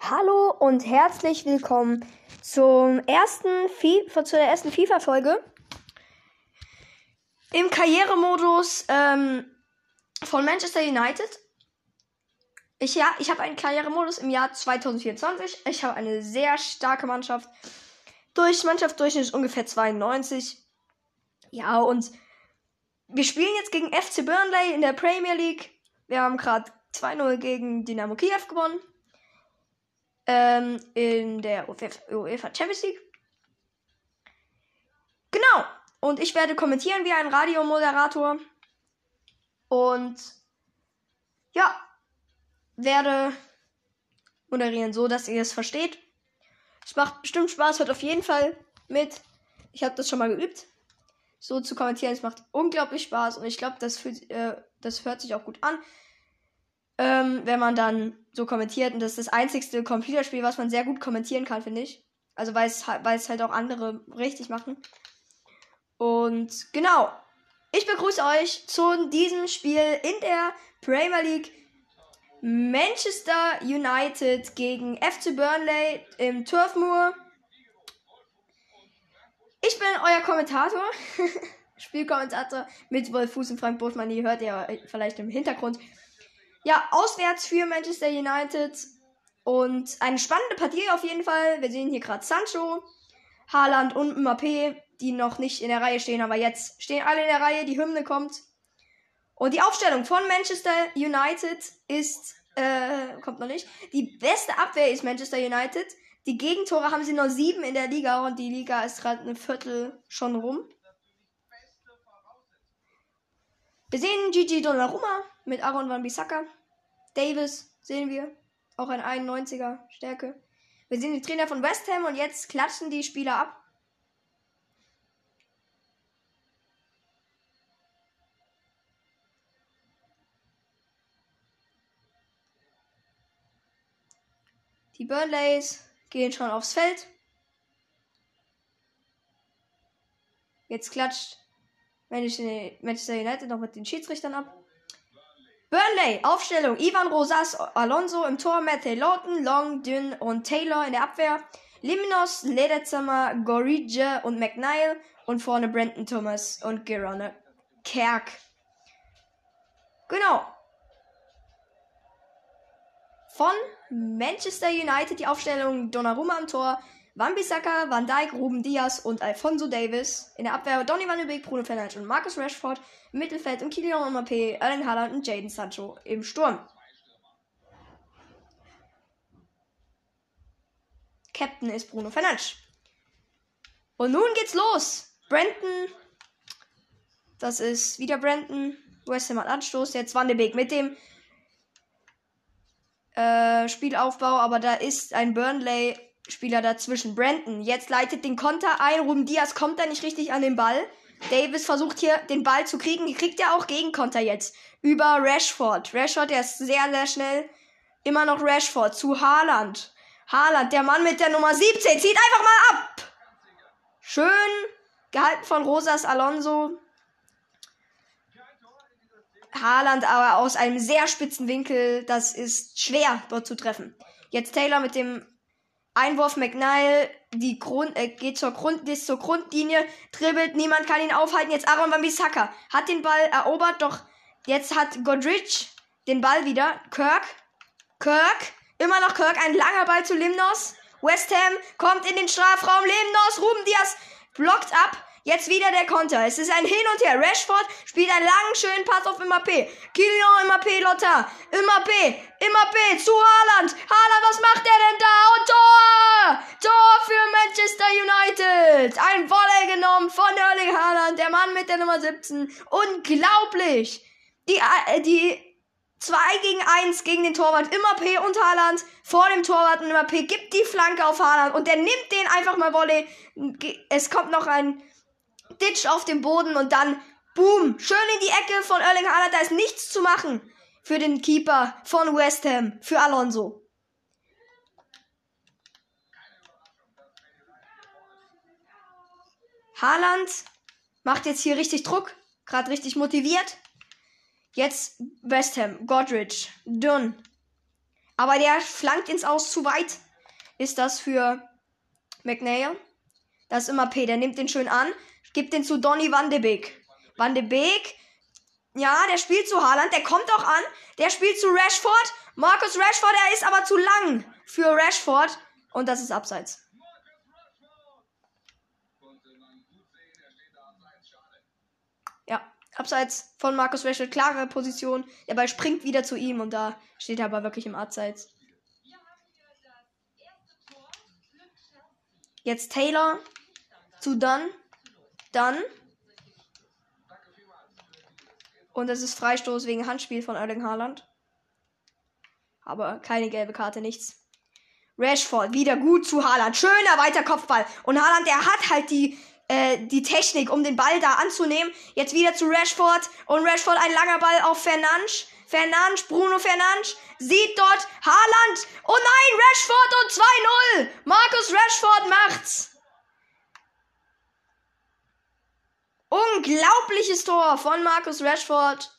Hallo und herzlich willkommen zum ersten FIFA, zu der ersten FIFA-Folge im Karrieremodus ähm, von Manchester United. Ich, ja, ich habe einen Karrieremodus im Jahr 2024. Ich habe eine sehr starke Mannschaft. Durch Mannschaftsdurchschnitt ungefähr 92. Ja, und wir spielen jetzt gegen FC Burnley in der Premier League. Wir haben gerade 2-0 gegen Dynamo Kiew gewonnen ähm, in der UEFA Champions League. Genau. Und ich werde kommentieren wie ein Radiomoderator. Und ja, werde moderieren, so dass ihr es versteht. Es macht bestimmt Spaß, hört auf jeden Fall mit. Ich habe das schon mal geübt. So zu kommentieren, es macht unglaublich Spaß und ich glaube, das, äh, das hört sich auch gut an ähm, wenn man dann so kommentiert. Und das ist das einzigste Computerspiel, was man sehr gut kommentieren kann, finde ich. Also weil es, halt auch andere richtig machen. Und genau. Ich begrüße euch zu diesem Spiel in der Premier League. Manchester United gegen FC Burnley im Turf Moor. Ich bin euer Kommentator, Spielkommentator mit Wolf Fuß und Frank Botmann. Ihr hört ja vielleicht im Hintergrund. Ja, auswärts für Manchester United. Und eine spannende Partie auf jeden Fall. Wir sehen hier gerade Sancho, Haaland und Mbappé, die noch nicht in der Reihe stehen, aber jetzt stehen alle in der Reihe. Die Hymne kommt. Und die Aufstellung von Manchester United ist, äh, kommt noch nicht. Die beste Abwehr ist Manchester United. Die Gegentore haben sie nur sieben in der Liga und die Liga ist gerade ein Viertel schon rum. Wir sehen Gigi Donnarumma mit Aaron Van Bissaka. Davis sehen wir. Auch ein 91er Stärke. Wir sehen die Trainer von West Ham und jetzt klatschen die Spieler ab. Die Burnleys gehen schon aufs Feld. Jetzt klatscht Manchester United noch mit den Schiedsrichtern ab. Burnley, Aufstellung. Ivan Rosas, Alonso im Tor, Matthew Lawton, Long, Dünn und Taylor in der Abwehr. Limnos, Lederzimmer, Gorige und McNeil. Und vorne Brandon Thomas und Gerone Kerk. Genau. Von Manchester United die Aufstellung Donnarumma im Tor, Wan-Bissaka, Van Dijk, Ruben Diaz und Alfonso Davis. In der Abwehr Donny van de Beek, Bruno Fernandes und Marcus Rashford. Im Mittelfeld und Kylian Mbappé, Erling Haaland und Jaden Sancho im Sturm. Captain ist Bruno Fernandes. Und nun geht's los. Brandon. Das ist wieder Brandon. West Ham hat Anstoß. Jetzt Van de Beek mit dem äh, Spielaufbau. Aber da ist ein Burnley Spieler dazwischen. Brandon jetzt leitet den Konter ein. Ruben Diaz kommt da nicht richtig an den Ball. Davis versucht hier den Ball zu kriegen. Kriegt er auch gegen Konter jetzt. Über Rashford. Rashford, der ist sehr, sehr schnell. Immer noch Rashford zu Haaland. Haaland, der Mann mit der Nummer 17, zieht einfach mal ab. Schön gehalten von Rosas Alonso. Haaland aber aus einem sehr spitzen Winkel. Das ist schwer dort zu treffen. Jetzt Taylor mit dem Einwurf McNeil, die Grund, äh, geht zur Grund, ist zur Grundlinie, dribbelt, niemand kann ihn aufhalten. Jetzt Aaron Bambisaka hat den Ball erobert, doch jetzt hat Godrich den Ball wieder. Kirk, Kirk, immer noch Kirk, ein langer Ball zu Limnos. West Ham kommt in den Strafraum, Limnos, Ruben Diaz blockt ab. Jetzt wieder der Konter. Es ist ein Hin und Her. Rashford spielt einen langen, schönen Pass auf Mbappé. Kylian Mbappé, Lotta. Mbappé, Mbappé zu Haaland. Haaland, was macht der denn da? Und Tor! Tor für Manchester United. Ein Volley genommen von Erling Haaland, der Mann mit der Nummer 17. Unglaublich. Die, äh, die 2 gegen 1 gegen den Torwart. Mbappé und Haaland vor dem Torwart. Und Mbappé gibt die Flanke auf Haaland. Und der nimmt den einfach mal Volley. Es kommt noch ein Ditch auf dem Boden und dann boom, schön in die Ecke von Erling Haaland. Da ist nichts zu machen für den Keeper von West Ham, für Alonso. Haaland macht jetzt hier richtig Druck, gerade richtig motiviert. Jetzt West Ham, Godrich, Dunn, Aber der flankt ins Aus zu weit. Ist das für McNair? Das ist immer P. Der nimmt den schön an. Gibt den zu Donny Van de Beek. Van de Beek. Ja, der spielt zu Haaland. Der kommt auch an. Der spielt zu Rashford. Markus Rashford, er ist aber zu lang für Rashford. Und das ist abseits. Ja, abseits von Markus Rashford. Klare Position. Der Ball springt wieder zu ihm und da steht er aber wirklich im Abseits. Jetzt Taylor zu Dunn. Dunn. Und es ist Freistoß wegen Handspiel von Erling Haaland. Aber keine gelbe Karte, nichts. Rashford wieder gut zu Haaland. Schöner weiter Kopfball. Und Haaland, der hat halt die, äh, die Technik, um den Ball da anzunehmen. Jetzt wieder zu Rashford. Und Rashford ein langer Ball auf Fernandes. Fernandes, Bruno Fernandes sieht dort Haaland. Oh nein, Rashford und 2-0. Markus Rashford macht's. Unglaubliches Tor von Markus Rashford.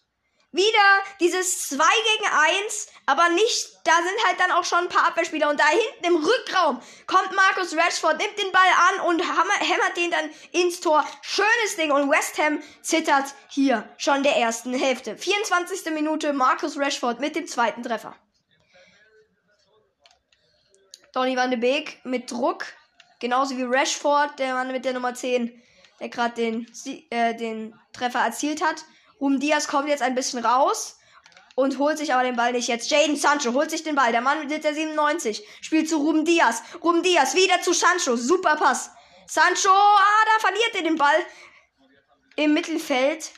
Wieder dieses 2 gegen 1, aber nicht, da sind halt dann auch schon ein paar Abwehrspieler und da hinten im Rückraum kommt Markus Rashford, nimmt den Ball an und hämmert den dann ins Tor. Schönes Ding und West Ham zittert hier schon der ersten Hälfte. 24. Minute, Markus Rashford mit dem zweiten Treffer. Donny van de Beek mit Druck, genauso wie Rashford, der Mann mit der Nummer 10, der gerade den, äh, den Treffer erzielt hat. Um Diaz kommt jetzt ein bisschen raus und holt sich aber den Ball nicht jetzt. Jaden Sancho holt sich den Ball. Der Mann mit der 97 spielt zu Ruben Diaz. Ruben Diaz wieder zu Sancho. Super Pass. Sancho, ah, da verliert er den Ball im Mittelfeld.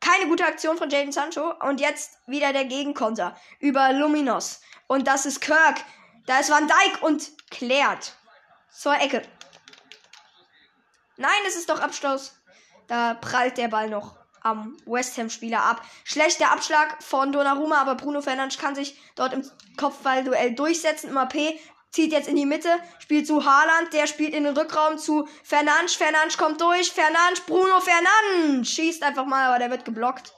Keine gute Aktion von Jaden Sancho. Und jetzt wieder der Gegenkonter über Luminos. Und das ist Kirk. Da ist Van Dijk und klärt. Zur Ecke. Nein, es ist doch Abstoß. Da prallt der Ball noch am West Ham-Spieler ab. Schlechter Abschlag von Donnarumma, aber Bruno Fernandes kann sich dort im Kopfballduell durchsetzen. Immer P zieht jetzt in die Mitte, spielt zu Haaland, der spielt in den Rückraum zu Fernandes. Fernandes kommt durch, Fernandes, Bruno Fernandes schießt einfach mal, aber der wird geblockt.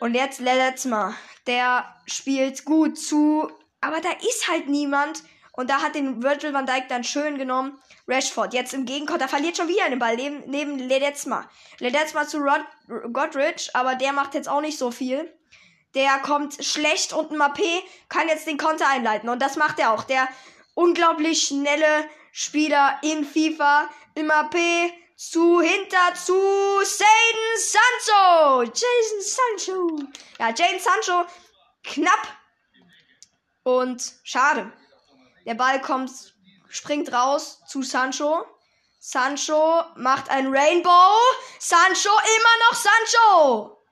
Und jetzt Ledezma, der spielt gut zu, aber da ist halt niemand. Und da hat den Virgil van Dijk dann schön genommen. Rashford jetzt im Gegenkonter verliert schon wieder den Ball neben, neben Ledezma. Ledezma zu Rod Godrich, aber der macht jetzt auch nicht so viel. Der kommt schlecht und Mappé kann jetzt den Konter einleiten. Und das macht er auch. Der unglaublich schnelle Spieler in FIFA. Mappé zu hinter zu Jaden Sancho. Jason Sancho. Ja, Jaden Sancho knapp. Und schade. Der Ball kommt, springt raus zu Sancho. Sancho macht ein Rainbow. Sancho, immer noch Sancho.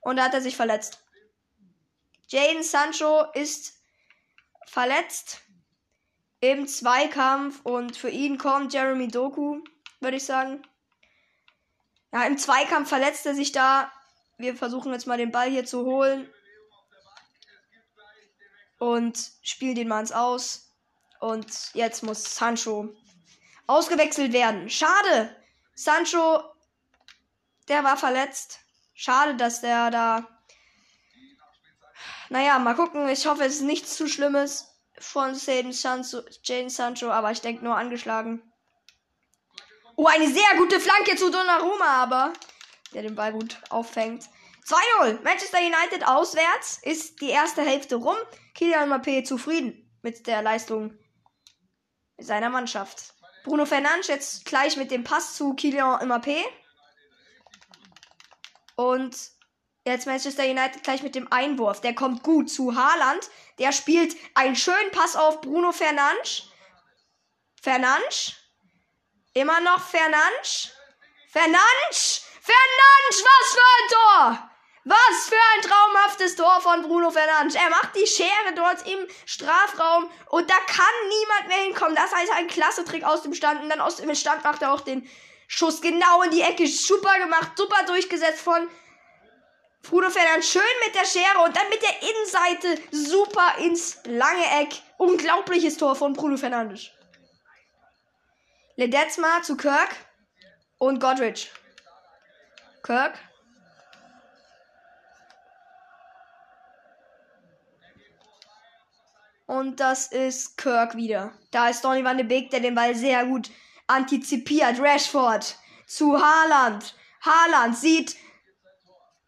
Und da hat er sich verletzt. Jaden Sancho ist verletzt im Zweikampf und für ihn kommt Jeremy Doku, würde ich sagen. Ja, im Zweikampf verletzt er sich da. Wir versuchen jetzt mal den Ball hier zu holen und spielen den Manns aus. Und jetzt muss Sancho ausgewechselt werden. Schade. Sancho, der war verletzt. Schade, dass der da. Naja, mal gucken. Ich hoffe, es ist nichts zu Schlimmes von Jaden Sancho, Jane Sancho, aber ich denke nur angeschlagen. Oh, eine sehr gute Flanke zu Donnarumma, aber der den Ball gut auffängt. 2-0. Manchester United auswärts ist die erste Hälfte rum. Kylian Mbappé zufrieden mit der Leistung seiner Mannschaft. Bruno Fernandes jetzt gleich mit dem Pass zu Kylian Mbappé. Und jetzt Manchester United gleich mit dem Einwurf. Der kommt gut zu Haaland. Der spielt einen schönen Pass auf Bruno Fernandes. Fernandes. Immer noch Fernandes. Fernandes! Fernandes, was für ein Tor! Was für ein traumhaftes Tor von Bruno Fernandes. Er macht die Schere dort im Strafraum und da kann niemand mehr hinkommen. Das ist ein klasse Trick aus dem Stand. Und dann aus dem Stand macht er auch den Schuss genau in die Ecke. Super gemacht, super durchgesetzt von Bruno Fernandes. Schön mit der Schere und dann mit der Innenseite super ins lange Eck. Unglaubliches Tor von Bruno Fernandes. Ledezma zu Kirk und Godrich. Kirk Und das ist Kirk wieder. Da ist Donny van de Beek, der den Ball sehr gut antizipiert. Rashford zu Haaland. Haaland sieht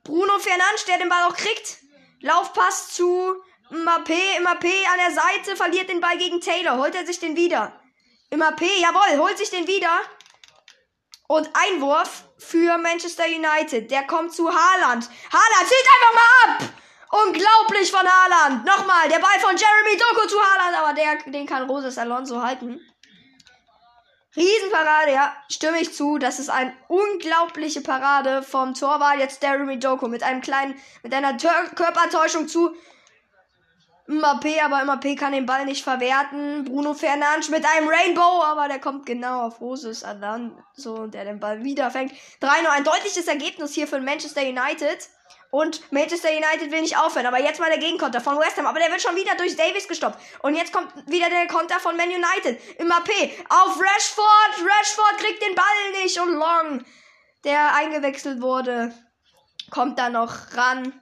Bruno Fernandes, der den Ball auch kriegt. Laufpass zu Mbappé. Mbappé an der Seite verliert den Ball gegen Taylor. Holt er sich den wieder. Mbappé, jawohl, holt sich den wieder. Und Einwurf für Manchester United. Der kommt zu Haaland. Haaland zieht einfach mal ab. Unglaublich von Haaland. Nochmal, der Ball von Jeremy Doku zu Haaland, aber der, den kann Roses Alonso halten. Riesenparade, ja, stimme ich zu. Das ist eine unglaubliche Parade vom Torwart. Jetzt Jeremy Doku mit einem kleinen, mit einer Tör Körpertäuschung zu Mbappé, aber Mbappé kann den Ball nicht verwerten. Bruno Fernandes mit einem Rainbow, aber der kommt genau auf Roses Alonso, der den Ball wieder fängt. 3-0, ein deutliches Ergebnis hier für Manchester United. Und Manchester United will nicht aufhören. Aber jetzt mal der Gegenkonter von West Ham. Aber der wird schon wieder durch Davis gestoppt. Und jetzt kommt wieder der Konter von Man United. Mbappé auf Rashford. Rashford kriegt den Ball nicht. Und Long, der eingewechselt wurde, kommt da noch ran.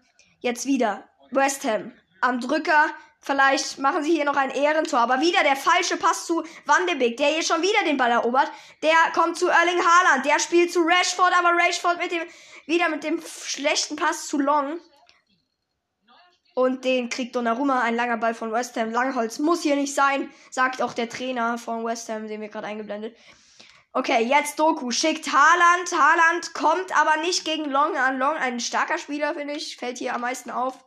Jetzt wieder West Ham am Drücker. Vielleicht machen sie hier noch ein Ehrentor. Aber wieder der falsche Pass zu Van de Beek, der hier schon wieder den Ball erobert. Der kommt zu Erling Haaland. Der spielt zu Rashford, aber Rashford mit dem, wieder mit dem schlechten Pass zu Long. Und den kriegt Donnarumma, ein langer Ball von West Ham. Langholz muss hier nicht sein, sagt auch der Trainer von West Ham, den wir gerade eingeblendet. Okay, jetzt Doku schickt Haaland. Haaland kommt aber nicht gegen Long an. Long, ein starker Spieler, finde ich. Fällt hier am meisten auf.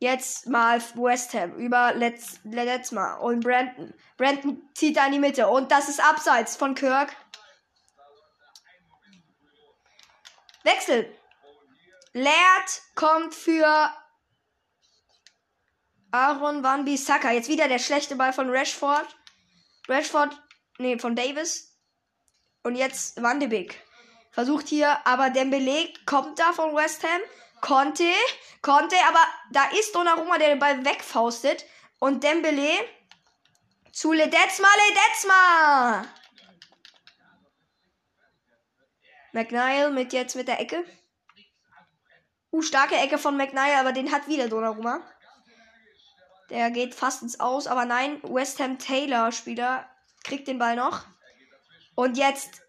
Jetzt mal West Ham über Letz, letztes Mal. Und Brandon. Brandon zieht da in die Mitte. Und das ist abseits von Kirk. Wechsel. Laird kommt für Aaron Van Bissaka. Jetzt wieder der schlechte Ball von Rashford. Rashford, nee, von Davis. Und jetzt Van de Beek. Versucht hier, aber Dembele kommt da von West Ham. Konnte, konnte, aber da ist Donnarumma, der den Ball wegfaustet. Und Dembele zu Ledesma, Ledesma! McNeil mit jetzt mit der Ecke. Uh, starke Ecke von McNeil, aber den hat wieder Donnarumma. Der geht fast ins Aus, aber nein, West Ham Taylor Spieler kriegt den Ball noch. Und jetzt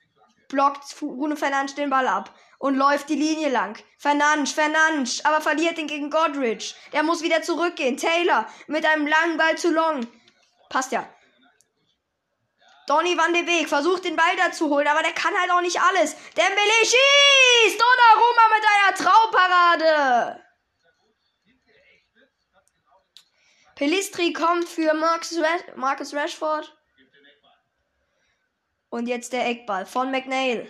blockt Bruno Fernandes den Ball ab und läuft die Linie lang. Fernandes, Fernandes, aber verliert den gegen Godrich. Der muss wieder zurückgehen. Taylor mit einem langen Ball zu Long. Passt ja. Donny van de Beek versucht den Ball da zu holen, aber der kann halt auch nicht alles. Dembele schießt! Donnarumma mit einer Traumparade! Pelistri kommt für Marcus Rashford. Und jetzt der Eckball von McNeil.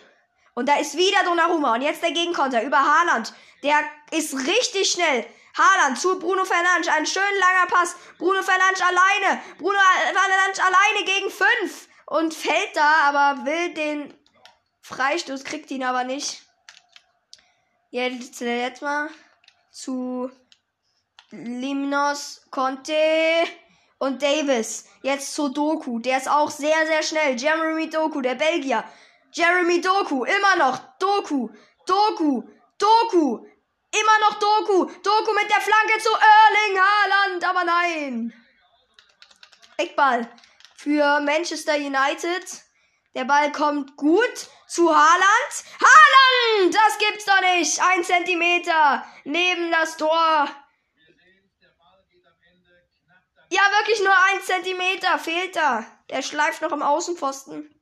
Und da ist wieder Donnarumma. Und jetzt der Gegenkonter über Haaland. Der ist richtig schnell. Haaland zu Bruno Fernandes. Ein schön langer Pass. Bruno Fernandes alleine. Bruno Fernandes alleine gegen fünf. Und fällt da, aber will den Freistoß, kriegt ihn aber nicht. Jetzt, jetzt mal zu Limnos, Conte und Davis. Jetzt zu Doku. Der ist auch sehr, sehr schnell. Jeremy Doku, der Belgier. Jeremy Doku, immer noch. Doku, Doku, Doku. Immer noch Doku. Doku mit der Flanke zu Erling Haaland. Aber nein. Eckball für Manchester United. Der Ball kommt gut zu Haaland. Haaland! Das gibt's doch nicht. Ein Zentimeter neben das Tor. Ja, wirklich nur ein Zentimeter fehlt da. Der schleift noch im Außenpfosten.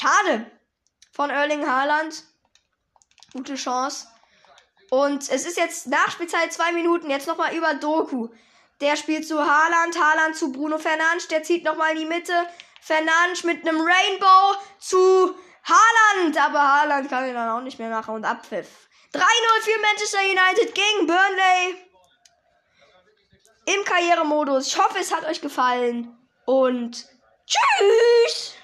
Schade. Von Erling Haaland. Gute Chance. Und es ist jetzt Nachspielzeit zwei Minuten. Jetzt nochmal über Doku. Der spielt zu Haaland. Haaland zu Bruno Fernandes. Der zieht nochmal in die Mitte. Fernandes mit einem Rainbow zu Haaland. Aber Haaland kann ihn dann auch nicht mehr machen. Und Abpfiff. 3-0 für Manchester United gegen Burnley im Karrieremodus. Ich hoffe, es hat euch gefallen und tschüss!